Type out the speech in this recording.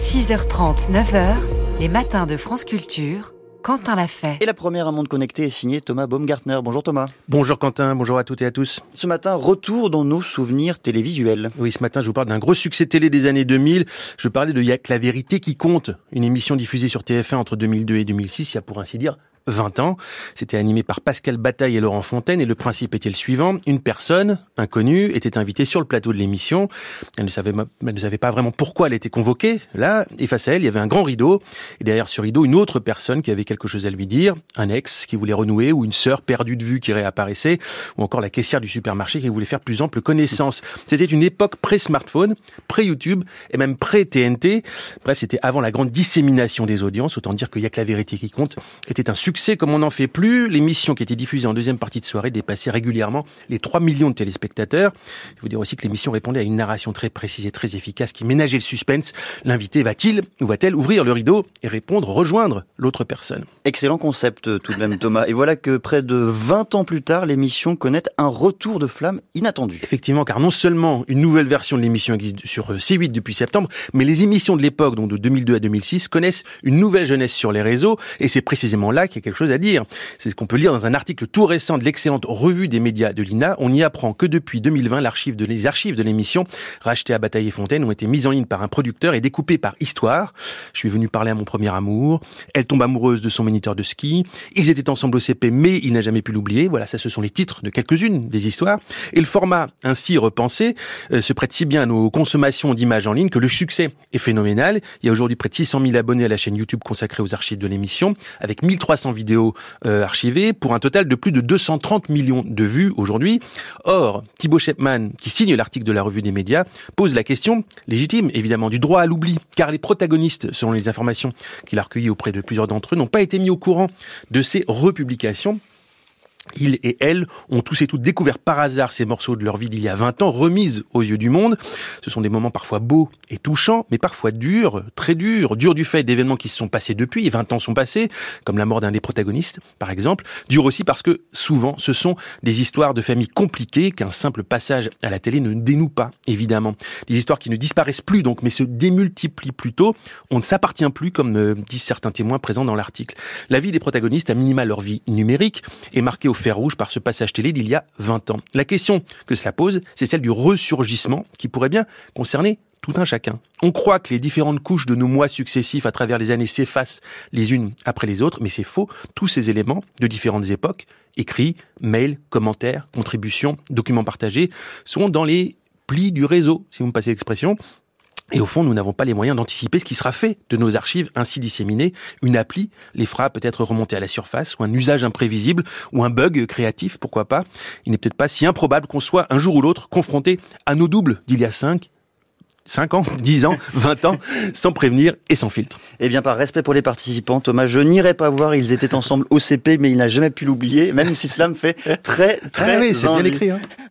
6h30, 9h, les matins de France Culture. Quentin l'a fait. Et la première à Monde Connecté est signée Thomas Baumgartner. Bonjour Thomas. Bonjour Quentin, bonjour à toutes et à tous. Ce matin, retour dans nos souvenirs télévisuels. Oui, ce matin, je vous parle d'un gros succès télé des années 2000. Je parlais de Y'a que la vérité qui compte, une émission diffusée sur TF1 entre 2002 et 2006, il y a pour ainsi dire 20 ans. C'était animé par Pascal Bataille et Laurent Fontaine et le principe était le suivant. Une personne, inconnue, était invitée sur le plateau de l'émission. Elle ne savait, pas vraiment pourquoi elle était convoquée. Là, et face à elle, il y avait un grand rideau. Et derrière ce rideau, une autre personne qui avait quelque chose à lui dire. Un ex qui voulait renouer ou une sœur perdue de vue qui réapparaissait ou encore la caissière du supermarché qui voulait faire plus ample connaissance. C'était une époque pré-smartphone, pré-YouTube et même pré-TNT. Bref, c'était avant la grande dissémination des audiences. Autant dire qu'il y a que la vérité qui compte. Était un succès comme on n'en fait plus. L'émission qui était diffusée en deuxième partie de soirée dépassait régulièrement les 3 millions de téléspectateurs. Je vous dire aussi que l'émission répondait à une narration très précise et très efficace qui ménageait le suspense. L'invité va-t-il ou va-t-elle ouvrir le rideau et répondre, rejoindre l'autre personne? Excellent concept euh, tout de même Thomas. Et voilà que près de 20 ans plus tard, l'émission connaît un retour de flamme inattendu. Effectivement, car non seulement une nouvelle version de l'émission existe sur euh, C8 depuis septembre, mais les émissions de l'époque, donc de 2002 à 2006, connaissent une nouvelle jeunesse sur les réseaux. Et c'est précisément là y quelque chose à dire. C'est ce qu'on peut lire dans un article tout récent de l'excellente revue des médias de l'INA. On y apprend que depuis 2020, l'archive de, les archives de l'émission, rachetées à Bataille et Fontaine, ont été mises en ligne par un producteur et découpées par histoire. Je suis venu parler à mon premier amour. Elle tombe amoureuse de son moniteur de ski. Ils étaient ensemble au CP, mais il n'a jamais pu l'oublier. Voilà, ça, ce sont les titres de quelques-unes des histoires. Et le format ainsi repensé euh, se prête si bien à nos consommations d'images en ligne que le succès est phénoménal. Il y a aujourd'hui près de 600 000 abonnés à la chaîne YouTube consacrée aux archives de l'émission, avec 1300 vidéos euh, archivées, pour un total de plus de 230 millions de vues aujourd'hui. Or, Thibaut Shepman, qui signe l'article de la revue des médias, pose la question, légitime évidemment, du droit à l'oubli, car les protagonistes, selon les informations qu'il a recueillies auprès de plusieurs d'entre eux, n'ont pas été mis au courant de ces republications ils et elles ont tous et toutes découvert par hasard ces morceaux de leur vie d'il y a 20 ans, remises aux yeux du monde. Ce sont des moments parfois beaux et touchants, mais parfois durs, très durs, durs du fait d'événements qui se sont passés depuis, et 20 ans sont passés, comme la mort d'un des protagonistes, par exemple. Durs aussi parce que, souvent, ce sont des histoires de familles compliquées qu'un simple passage à la télé ne dénoue pas, évidemment. Des histoires qui ne disparaissent plus, donc, mais se démultiplient plutôt. On ne s'appartient plus, comme disent certains témoins présents dans l'article. La vie des protagonistes, à minima leur vie numérique, est marquée au fer rouge par ce passage télé d'il y a 20 ans. La question que cela pose, c'est celle du ressurgissement qui pourrait bien concerner tout un chacun. On croit que les différentes couches de nos mois successifs à travers les années s'effacent les unes après les autres, mais c'est faux. Tous ces éléments de différentes époques, écrits, mails, commentaires, contributions, documents partagés, sont dans les plis du réseau, si vous me passez l'expression, et au fond, nous n'avons pas les moyens d'anticiper ce qui sera fait de nos archives ainsi disséminées. Une appli les fera peut-être remonter à la surface, ou un usage imprévisible, ou un bug créatif, pourquoi pas. Il n'est peut-être pas si improbable qu'on soit un jour ou l'autre confronté à nos doubles d'il y a 5, 5 ans, 10 ans, 20 ans, sans prévenir et sans filtre. Eh bien, par respect pour les participants, Thomas, je n'irai pas voir, ils étaient ensemble au CP, mais il n'a jamais pu l'oublier, même si cela me fait très, très ah oui, c'est bien écrit. Hein.